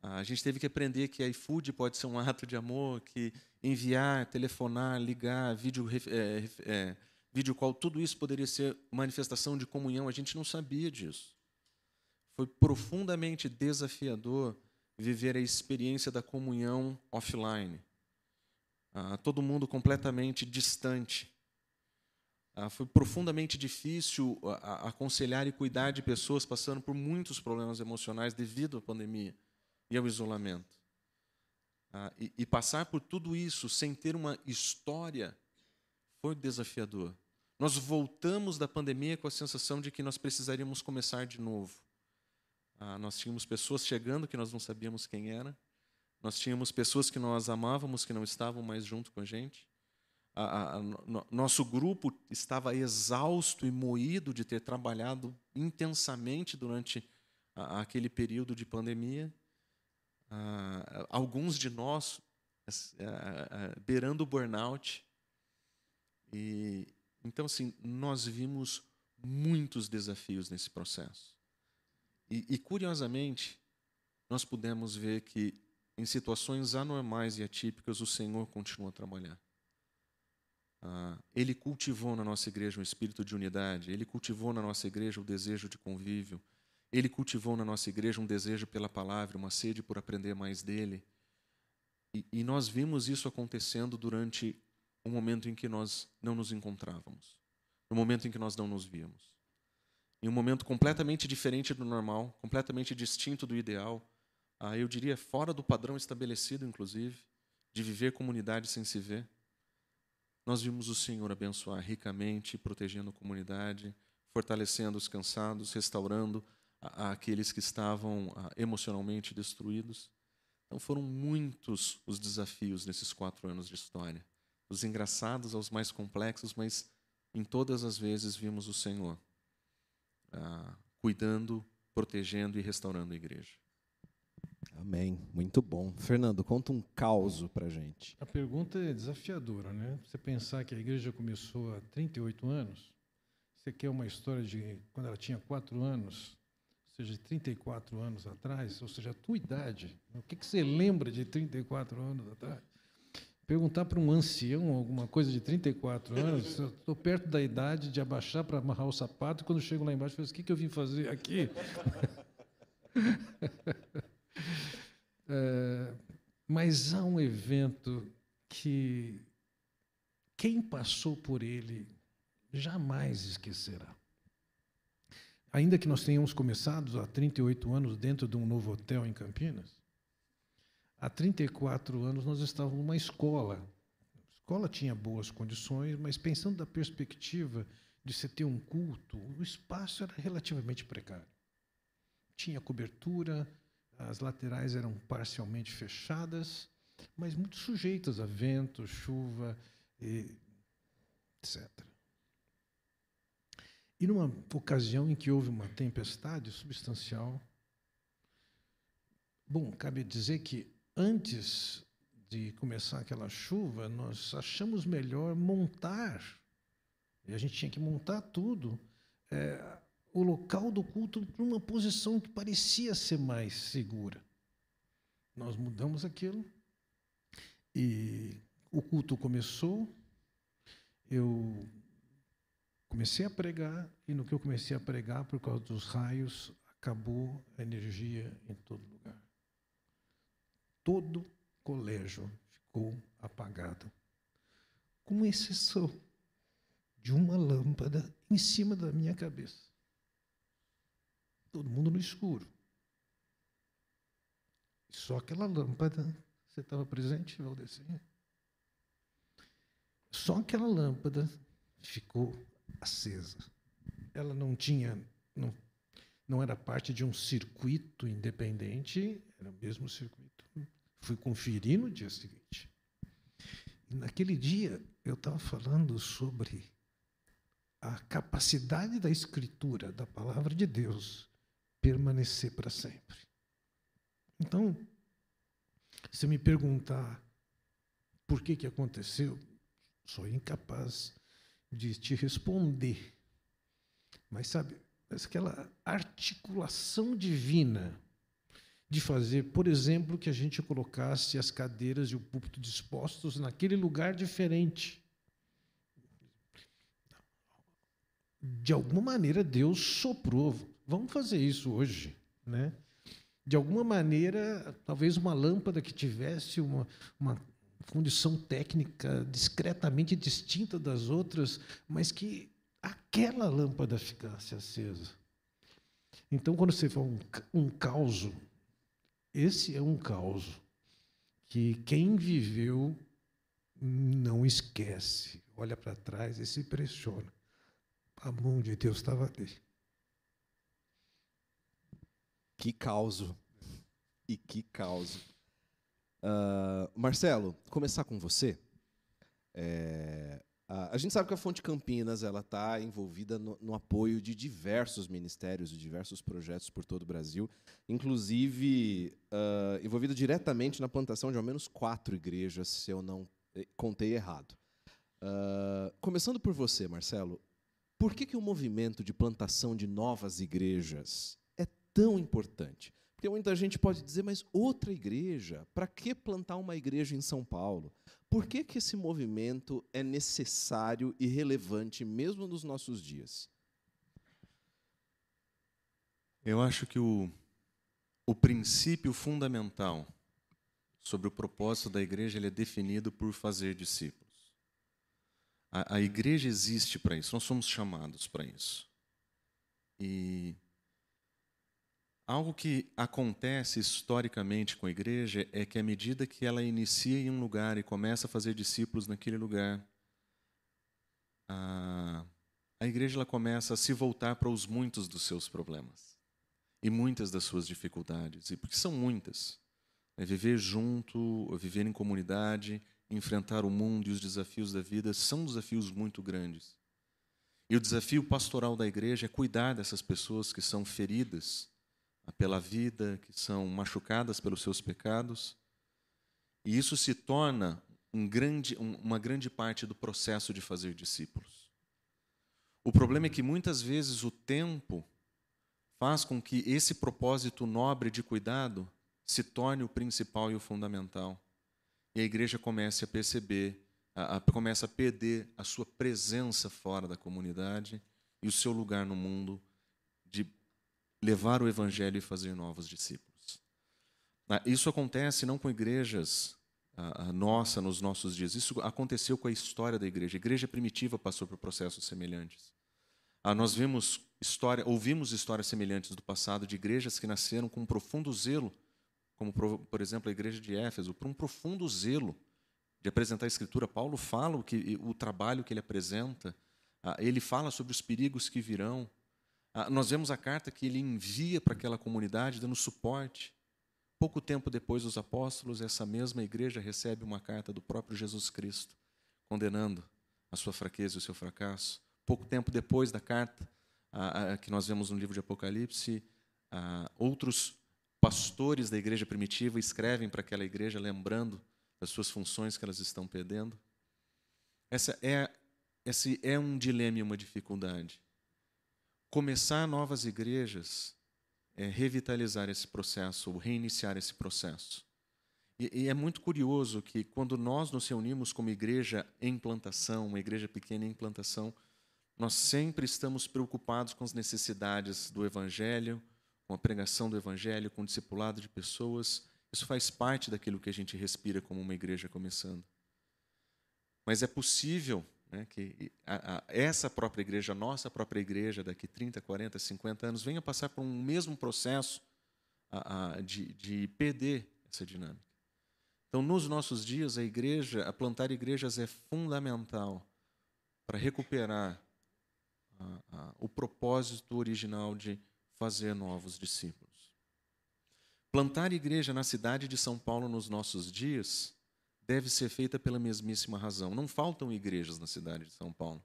A gente teve que aprender que iFood pode ser um ato de amor, que enviar, telefonar, ligar, vídeo, é, é, vídeo call, tudo isso poderia ser manifestação de comunhão. A gente não sabia disso. Foi profundamente desafiador viver a experiência da comunhão offline. Ah, todo mundo completamente distante. Ah, foi profundamente difícil ah, aconselhar e cuidar de pessoas passando por muitos problemas emocionais devido à pandemia e ao isolamento. Ah, e, e passar por tudo isso sem ter uma história foi desafiador. Nós voltamos da pandemia com a sensação de que nós precisaríamos começar de novo. Ah, nós tínhamos pessoas chegando que nós não sabíamos quem era. Nós tínhamos pessoas que nós amávamos que não estavam mais junto com a gente. A, a, no, nosso grupo estava exausto e moído de ter trabalhado intensamente durante a, aquele período de pandemia. Ah, alguns de nós beirando o burnout. E, então, assim, nós vimos muitos desafios nesse processo. E, e, curiosamente, nós pudemos ver que em situações anormais e atípicas o Senhor continua a trabalhar. Ah, ele cultivou na nossa igreja um espírito de unidade, ele cultivou na nossa igreja o desejo de convívio, ele cultivou na nossa igreja um desejo pela palavra, uma sede por aprender mais dele. E, e nós vimos isso acontecendo durante um momento em que nós não nos encontrávamos, no momento em que nós não nos víamos. Em um momento completamente diferente do normal, completamente distinto do ideal, ah, eu diria fora do padrão estabelecido, inclusive, de viver comunidade sem se ver. Nós vimos o Senhor abençoar ricamente, protegendo a comunidade, fortalecendo os cansados, restaurando aqueles que estavam ah, emocionalmente destruídos. Então foram muitos os desafios nesses quatro anos de história, dos engraçados aos mais complexos, mas em todas as vezes vimos o Senhor ah, cuidando, protegendo e restaurando a igreja. Amém. Muito bom. Fernando, conta um caos para gente. A pergunta é desafiadora, né? Você pensar que a igreja começou há 38 anos, você quer uma história de quando ela tinha 4 anos, ou seja, 34 anos atrás, ou seja, a tua idade. O que, que você lembra de 34 anos atrás? Perguntar para um ancião alguma coisa de 34 anos, estou perto da idade de abaixar para amarrar o sapato, e quando chego lá embaixo, eu falo, o que, que eu vim fazer aqui? é, mas há um evento que quem passou por ele jamais esquecerá. Ainda que nós tenhamos começado há 38 anos dentro de um novo hotel em Campinas, há 34 anos nós estávamos numa escola. A escola tinha boas condições, mas pensando da perspectiva de se ter um culto, o espaço era relativamente precário. Tinha cobertura, as laterais eram parcialmente fechadas, mas muito sujeitas a vento, chuva, etc. E numa ocasião em que houve uma tempestade substancial, bom, cabe dizer que antes de começar aquela chuva, nós achamos melhor montar, e a gente tinha que montar tudo, é, o local do culto para uma posição que parecia ser mais segura. Nós mudamos aquilo e o culto começou, eu Comecei a pregar e no que eu comecei a pregar, por causa dos raios, acabou a energia em todo lugar. Todo colégio ficou apagado, com exceção de uma lâmpada em cima da minha cabeça. Todo mundo no escuro. Só aquela lâmpada, você estava presente, Valdecinha? Só aquela lâmpada ficou acesa. Ela não tinha, não, não era parte de um circuito independente, era o mesmo circuito. Fui conferir no dia seguinte. E naquele dia eu estava falando sobre a capacidade da escritura, da palavra de Deus, permanecer para sempre. Então, se me perguntar por que, que aconteceu, sou incapaz de te responder. Mas sabe, aquela articulação divina de fazer, por exemplo, que a gente colocasse as cadeiras e o púlpito dispostos naquele lugar diferente. De alguma maneira Deus soprou. Vamos fazer isso hoje, né? De alguma maneira, talvez uma lâmpada que tivesse uma, uma condição técnica discretamente distinta das outras, mas que aquela lâmpada ficasse acesa. Então, quando você fala um, um caos, esse é um caos que quem viveu não esquece, olha para trás e se impressiona. A mão de Deus estava ali. Que caos. E que caos. Uh, Marcelo, começar com você. É, a gente sabe que a Fonte Campinas ela está envolvida no, no, apoio de diversos ministérios, de diversos projetos por todo o Brasil, inclusive uh, envolvida diretamente na plantação de ao menos quatro igrejas, se eu não eh, contei errado. Uh, começando por você, Marcelo, por que, que o movimento de plantação de novas igrejas é tão importante? Porque muita gente pode dizer, mas outra igreja? Para que plantar uma igreja em São Paulo? Por que, que esse movimento é necessário e relevante mesmo nos nossos dias? Eu acho que o, o princípio fundamental sobre o propósito da igreja ele é definido por fazer discípulos. A, a igreja existe para isso, nós somos chamados para isso. E Algo que acontece historicamente com a igreja é que, à medida que ela inicia em um lugar e começa a fazer discípulos naquele lugar, a, a igreja ela começa a se voltar para os muitos dos seus problemas e muitas das suas dificuldades, e porque são muitas. É viver junto, viver em comunidade, enfrentar o mundo e os desafios da vida são desafios muito grandes. E o desafio pastoral da igreja é cuidar dessas pessoas que são feridas pela vida, que são machucadas pelos seus pecados. E isso se torna um grande, uma grande parte do processo de fazer discípulos. O problema é que muitas vezes o tempo faz com que esse propósito nobre de cuidado se torne o principal e o fundamental. E a igreja comece a perceber, a, a, começa a perder a sua presença fora da comunidade e o seu lugar no mundo de levar o evangelho e fazer novos discípulos. Ah, isso acontece não com igrejas a, nossa nos nossos dias. Isso aconteceu com a história da igreja. A igreja primitiva passou por processos semelhantes. Ah, nós vimos história, ouvimos histórias semelhantes do passado de igrejas que nasceram com um profundo zelo, como por exemplo a igreja de Éfeso, por um profundo zelo de apresentar a escritura. Paulo fala o que o trabalho que ele apresenta, ah, ele fala sobre os perigos que virão, ah, nós vemos a carta que ele envia para aquela comunidade, dando suporte. Pouco tempo depois dos apóstolos, essa mesma igreja recebe uma carta do próprio Jesus Cristo, condenando a sua fraqueza e o seu fracasso. Pouco tempo depois da carta que nós vemos no livro de Apocalipse, outros pastores da igreja primitiva escrevem para aquela igreja, lembrando das suas funções que elas estão perdendo. Essa é, esse é um dilema e uma dificuldade. Começar novas igrejas é revitalizar esse processo, ou reiniciar esse processo. E, e, é muito curioso que quando nós nos reunimos como igreja em plantação, uma igreja pequena em plantação, nós sempre estamos preocupados com as necessidades do Evangelho, com a pregação do Evangelho, com o discipulado de pessoas. Isso faz parte daquilo que a gente respira como uma igreja começando. Mas é possível né, que a, a, essa própria igreja, a nossa própria igreja, daqui 30, 40, 50 anos, venha passar por um mesmo processo a, de, de perder essa dinâmica. Então, nos nossos dias, a igreja, a plantar igrejas é fundamental para recuperar o propósito original de fazer novos discípulos. Plantar igreja na cidade de São Paulo nos nossos dias deve ser feita pela mesmíssima razão. Não faltam igrejas na cidade de São Paulo.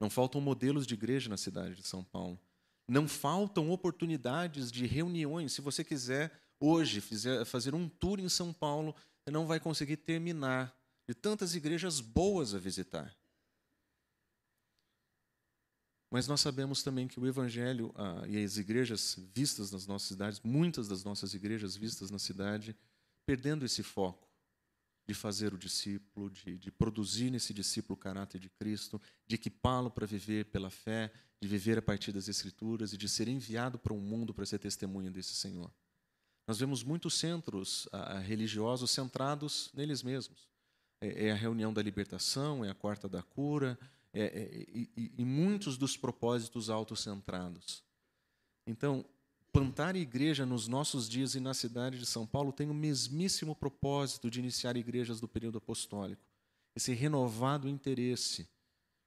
Não faltam modelos de igreja na cidade de São Paulo. Não faltam oportunidades de reuniões. Se você quiser hoje fazer um tour em São Paulo, você não vai conseguir terminar de tantas igrejas boas a visitar. Mas nós sabemos também que o Evangelho ah, e as igrejas vistas nas nossas cidades, muitas das nossas igrejas vistas na cidade, perdendo esse foco de fazer o discípulo, de, de produzir nesse discípulo o caráter de Cristo, de equipá-lo para viver pela fé, de viver a partir das Escrituras e de ser enviado para o um mundo para ser testemunha desse Senhor. Nós vemos muitos centros ah, religiosos centrados neles mesmos. É, é, a reunião da libertação, é a quarta da cura, é, é, e, e muitos dos propósitos autocentrados. Então, plantar igreja nos nossos dias e na cidade de São Paulo tem o mesmíssimo propósito de iniciar igrejas do período apostólico. Esse renovado interesse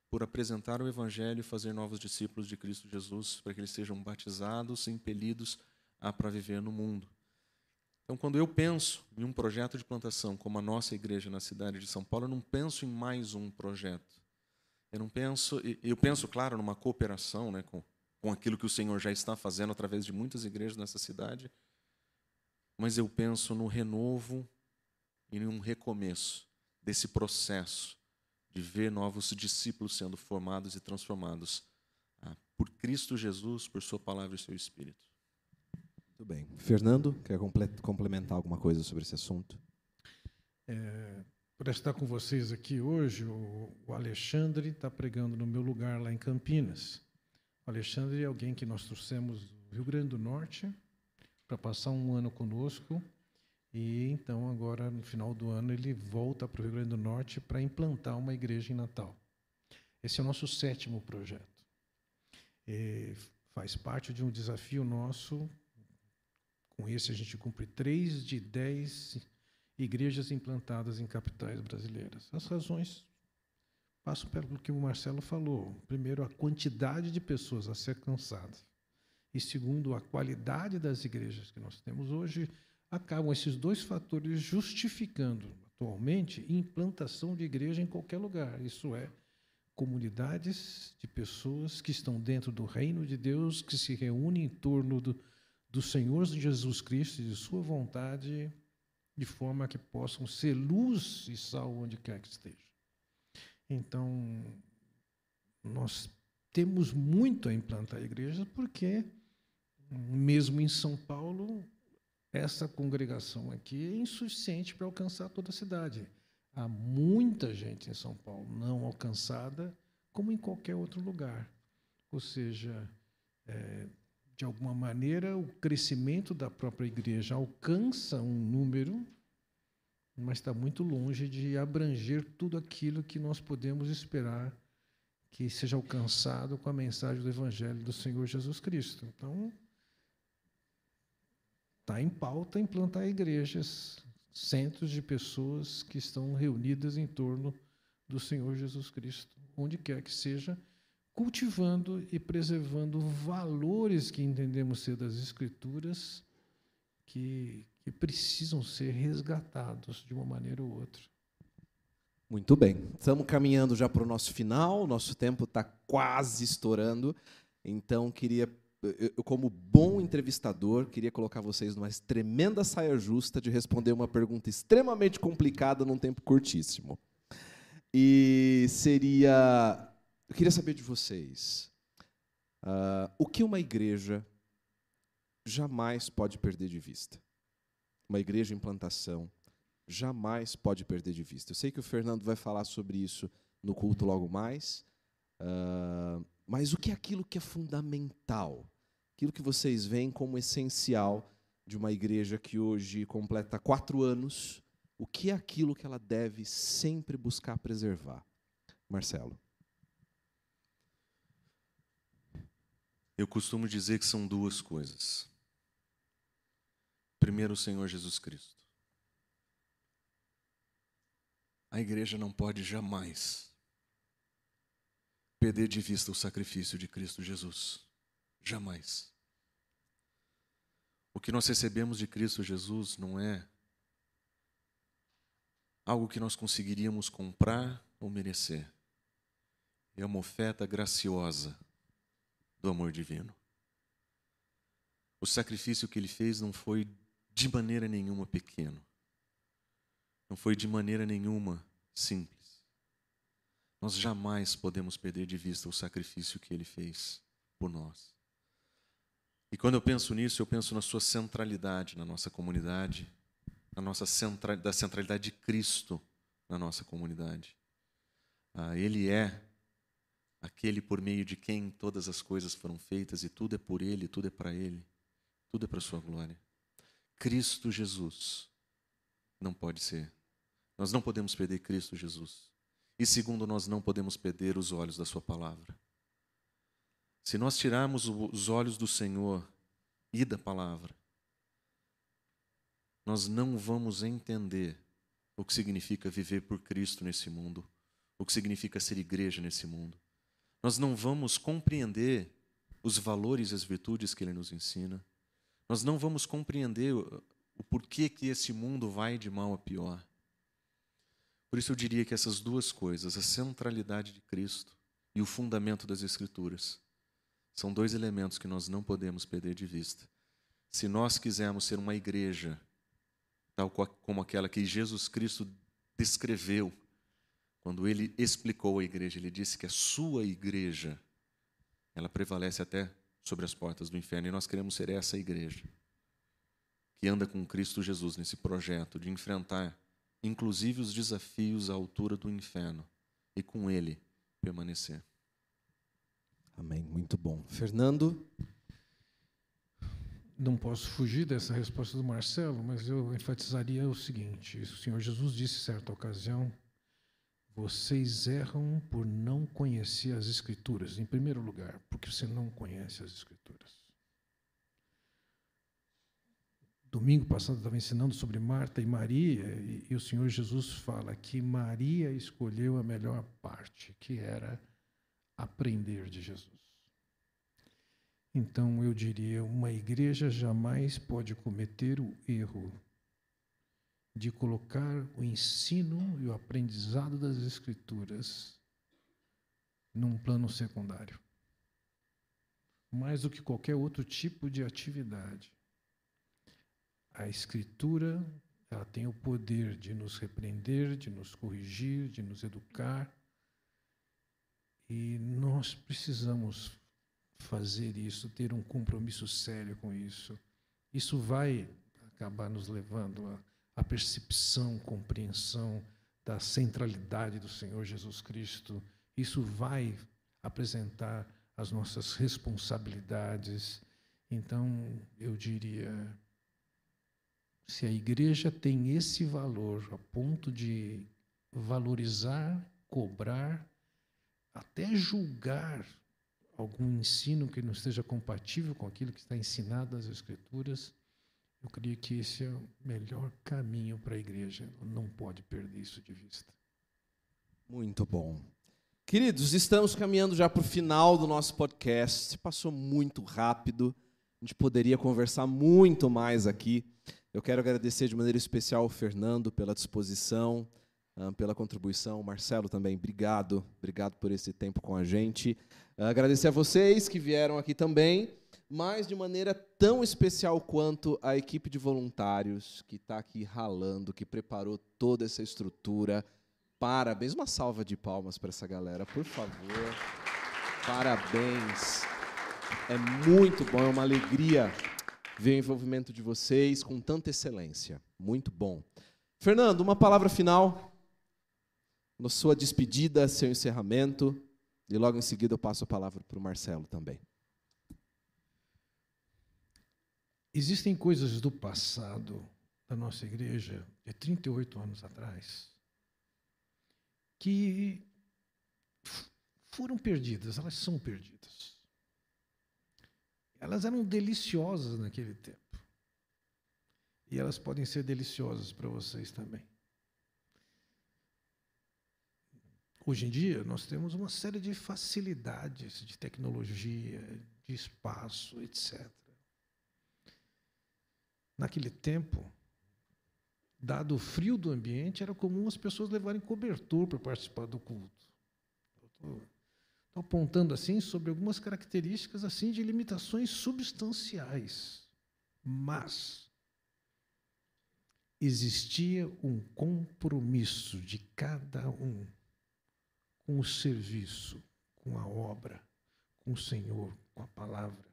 por apresentar o Evangelho e fazer novos discípulos de Cristo Jesus, para que eles sejam batizados e impelidos a para viver no mundo. Então, quando eu penso em um projeto de plantação como a nossa igreja na cidade de São Paulo, eu não penso em mais um projeto. Eu não penso, eu penso, claro, numa cooperação né, com, com aquilo que o Senhor já está fazendo através de muitas igrejas nessa cidade, mas eu penso no renovo e num recomeço desse processo de ver novos discípulos sendo formados e transformados ah, por Cristo Jesus, por Sua palavra e seu Espírito. Muito bem. Fernando, quer complementar alguma coisa sobre esse assunto? É, por estar com vocês aqui hoje, o, o Alexandre está pregando no meu lugar lá em Campinas. Alexandre é alguém que nós trouxemos do Rio Grande do Norte para passar um ano conosco e então agora no final do ano ele volta para o Rio Grande do Norte para implantar uma igreja em Natal. Esse é o nosso sétimo projeto. E faz parte de um desafio nosso. Com esse a gente cumpre três de dez igrejas implantadas em capitais brasileiras. As razões passam pelo que o Marcelo falou. Primeiro, a quantidade de pessoas a ser alcançadas. E segundo, a qualidade das igrejas que nós temos hoje, acabam esses dois fatores justificando atualmente implantação de igreja em qualquer lugar. Isso é, comunidades de pessoas que estão dentro do reino de Deus, que se reúnem em torno do, do Senhor Jesus Cristo e de Sua vontade de forma que possam ser luz e sal onde quer que esteja. Então, nós temos muito a implantar igrejas, porque, mesmo em São Paulo, essa congregação aqui é insuficiente para alcançar toda a cidade. Há muita gente em São Paulo não alcançada, como em qualquer outro lugar. Ou seja, é, de alguma maneira, o crescimento da própria igreja alcança um número, mas está muito longe de abranger tudo aquilo que nós podemos esperar que seja alcançado com a mensagem do Evangelho do Senhor Jesus Cristo. Então, está em pauta implantar igrejas, centros de pessoas que estão reunidas em torno do Senhor Jesus Cristo, onde quer que seja cultivando e preservando valores que entendemos ser das Escrituras, que, que precisam ser resgatados de uma maneira ou outra. Muito bem, estamos caminhando já para o nosso final, nosso tempo está quase estourando, então queria, eu, como bom entrevistador, queria colocar vocês numa tremenda saia justa de responder uma pergunta extremamente complicada num tempo curtíssimo. E seria eu queria saber de vocês uh, o que uma igreja jamais pode perder de vista. Uma igreja em plantação jamais pode perder de vista. Eu sei que o Fernando vai falar sobre isso no culto logo mais, uh, mas o que é aquilo que é fundamental? Aquilo que vocês veem como essencial de uma igreja que hoje completa quatro anos, o que é aquilo que ela deve sempre buscar preservar? Marcelo. Eu costumo dizer que são duas coisas. Primeiro, o Senhor Jesus Cristo. A igreja não pode jamais perder de vista o sacrifício de Cristo Jesus. Jamais. O que nós recebemos de Cristo Jesus não é algo que nós conseguiríamos comprar ou merecer. É uma oferta graciosa do amor divino. O sacrifício que ele fez não foi de maneira nenhuma pequeno. Não foi de maneira nenhuma simples. Nós jamais podemos perder de vista o sacrifício que ele fez por nós. E quando eu penso nisso, eu penso na sua centralidade na nossa comunidade, na nossa central, da centralidade de Cristo na nossa comunidade. Ah, ele é aquele por meio de quem todas as coisas foram feitas e tudo é por ele, tudo é para ele, tudo é para sua glória. Cristo Jesus não pode ser. Nós não podemos perder Cristo Jesus. E segundo, nós não podemos perder os olhos da sua palavra. Se nós tirarmos os olhos do Senhor e da palavra, nós não vamos entender o que significa viver por Cristo nesse mundo, o que significa ser igreja nesse mundo nós não vamos compreender os valores e as virtudes que ele nos ensina. Nós não vamos compreender o porquê que esse mundo vai de mal a pior. Por isso eu diria que essas duas coisas, a centralidade de Cristo e o fundamento das Escrituras. São dois elementos que nós não podemos perder de vista. Se nós quisermos ser uma igreja, tal como aquela que Jesus Cristo descreveu, quando ele explicou a igreja, ele disse que a sua igreja, ela prevalece até sobre as portas do inferno, e nós queremos ser essa igreja que anda com Cristo Jesus nesse projeto de enfrentar, inclusive, os desafios à altura do inferno e com Ele permanecer. Amém. Muito bom. Fernando? Não posso fugir dessa resposta do Marcelo, mas eu enfatizaria o seguinte: o Senhor Jesus disse em certa ocasião: vocês erram por não conhecer as Escrituras, em primeiro lugar, porque você não conhece as Escrituras. Domingo passado eu estava ensinando sobre Marta e Maria, e, e, o Senhor Jesus fala que Maria escolheu a melhor parte, que era aprender de Jesus. Então eu diria: uma igreja jamais pode cometer o erro de colocar o ensino e o aprendizado das Escrituras num plano secundário, mais do que qualquer outro tipo de atividade a Escritura ela tem o poder de nos repreender, de nos corrigir, de nos educar. E nós precisamos fazer isso, ter um compromisso sério com isso. Isso vai acabar nos levando à, à percepção, compreensão da centralidade do Senhor Jesus Cristo. Isso vai apresentar as nossas responsabilidades. Então, eu diria, se a igreja tem esse valor a ponto de valorizar, cobrar, até julgar algum ensino que não esteja compatível com aquilo que está ensinado nas Escrituras, eu creio que esse é o melhor caminho para a igreja. Não pode perder isso de vista. Muito bom. Queridos, estamos caminhando já para o final do nosso podcast. Passou muito rápido. A gente poderia conversar muito mais aqui. Eu quero agradecer de maneira especial ao Fernando pela disposição, ah, pela contribuição. Marcelo também, obrigado. Obrigado por esse tempo com a gente. Ah, agradecer a vocês que vieram aqui também, mas de maneira tão especial quanto a equipe de voluntários que está aqui ralando, que preparou toda essa estrutura. Parabéns. Uma salva de palmas para essa galera, por favor. Parabéns. É muito bom, é uma alegria ver o envolvimento de vocês com tanta excelência. Muito bom. Fernando, uma palavra final, na sua despedida, seu encerramento, e logo em seguida eu passo a palavra para o Marcelo também. Existem coisas do passado da nossa igreja, de 38 anos atrás, que foram perdidas, elas são perdidas. Elas eram deliciosas naquele tempo. E elas podem ser deliciosas para vocês também. Hoje em dia, nós temos uma série de facilidades de tecnologia, de espaço, etc. Naquele tempo, dado o frio do ambiente, era comum as pessoas levarem cobertor para participar do culto. Estou apontando assim sobre algumas características assim de limitações substanciais. Mas existia um compromisso de cada um com o serviço, com a obra, com o Senhor, com a palavra.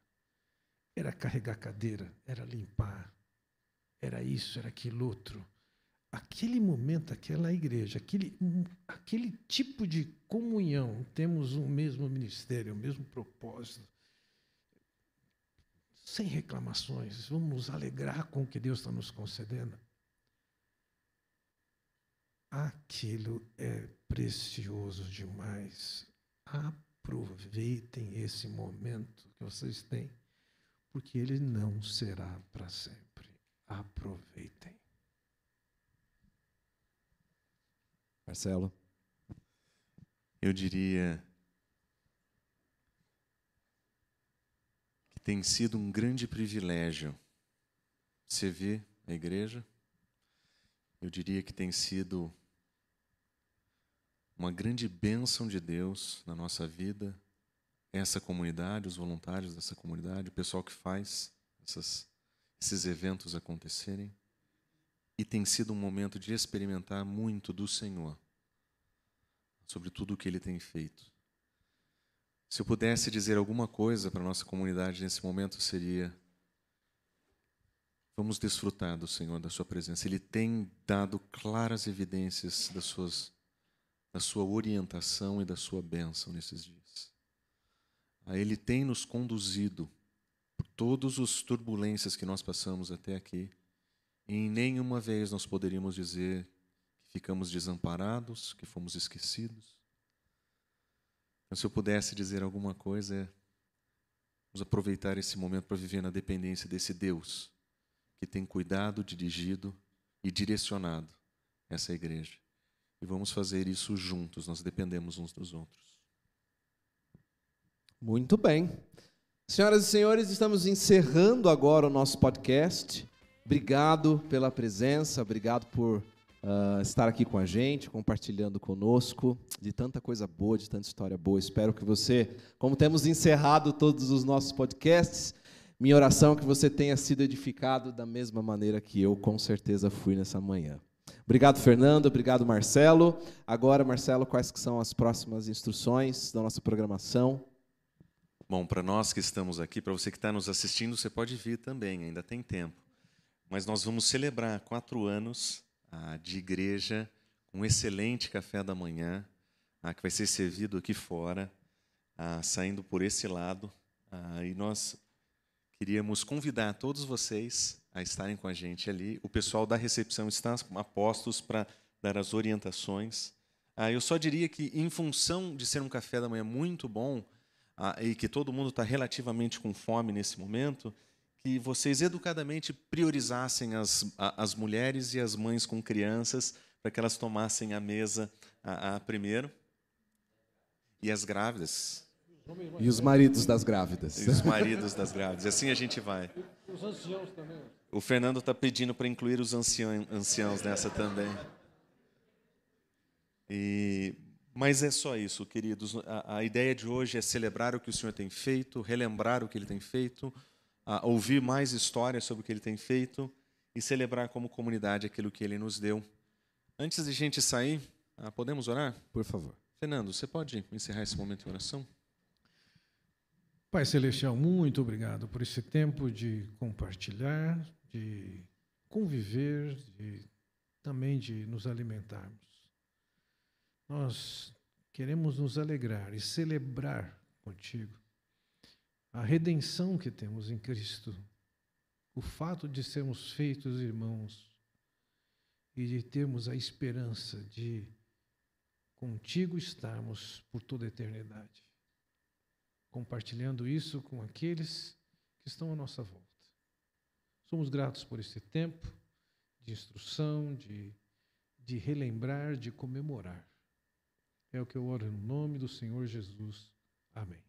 Era carregar cadeira, era limpar, era isso, era aquilo outro aquele momento, aquela igreja, aquele, aquele tipo de comunhão, temos o mesmo ministério, o mesmo propósito, sem reclamações, vamos nos alegrar com o que Deus está nos concedendo. Aquilo é precioso demais. Aproveitem esse momento que vocês têm, porque ele não será para sempre. Aproveitem. Marcelo. Eu diria que tem sido um grande privilégio servir a igreja. Eu diria que tem sido uma grande bênção de Deus na nossa vida, essa comunidade, os voluntários dessa comunidade, o pessoal que faz essas, esses eventos acontecerem. E tem sido um momento de experimentar muito do Senhor, sobre tudo o que Ele tem feito. Se eu pudesse dizer alguma coisa para a nossa comunidade nesse momento, seria: vamos desfrutar do Senhor, da Sua presença. Ele tem dado claras evidências das suas da sua orientação e da sua bênção nesses dias. Ele tem nos conduzido por todas as turbulências que nós passamos até aqui. Em nenhuma vez nós poderíamos dizer que ficamos desamparados, que fomos esquecidos. Então, se eu pudesse dizer alguma coisa, é vamos aproveitar esse momento para viver na dependência desse Deus que tem cuidado, dirigido e direcionado essa igreja. E vamos fazer isso juntos, nós dependemos uns dos outros. Muito bem. Senhoras e senhores, estamos encerrando agora o nosso podcast. Obrigado pela presença, obrigado por uh, estar aqui com a gente, compartilhando conosco de tanta coisa boa, de tanta história boa. Espero que você, como temos encerrado todos os nossos podcasts, minha oração é que você tenha sido edificado da mesma maneira que eu, com certeza, fui nessa manhã. Obrigado, Fernando. Obrigado, Marcelo. Agora, Marcelo, quais que são as próximas instruções da nossa programação? Bom, para nós que estamos aqui, para você que está nos assistindo, você pode vir também, ainda tem tempo. Mas nós vamos celebrar quatro anos ah, de igreja, um excelente café da manhã, ah, que vai ser servido aqui fora, ah, saindo por esse lado. E nós queríamos convidar todos vocês a estarem com a gente ali. O pessoal da recepção está a postos para dar as orientações. Eu só diria que, em função de ser um café da manhã muito bom e que todo mundo está relativamente com fome nesse momento, que vocês educadamente priorizassem as, as mulheres e as mães com crianças para que elas tomassem a mesa a, a primeiro. E as grávidas, e os maridos das grávidas. E os maridos das grávidas. Assim a gente vai. Os anciãos também. O Fernando está pedindo para incluir os ancião, anciãos nessa também. E, mas é só isso, queridos. A, a, ideia de hoje é celebrar o que o Senhor tem feito, relembrar o que Ele tem feito, ouvir mais histórias sobre o que Ele tem feito e celebrar como comunidade aquilo que Ele nos deu. Antes de a gente sair, ah, podemos orar? Por favor. Fernando, você pode encerrar esse momento em oração? Pai Celestial, muito obrigado por esse tempo de compartilhar, de conviver, de, também de nos alimentarmos. Nós queremos nos alegrar e celebrar contigo a redenção que temos em Cristo, o fato de sermos feitos irmãos e de termos a esperança de contigo estarmos por toda a eternidade, compartilhando isso com aqueles que estão à nossa volta. Somos gratos por esse tempo de instrução, de, de relembrar, de comemorar. É o que eu oro no nome do Senhor Jesus. Amém.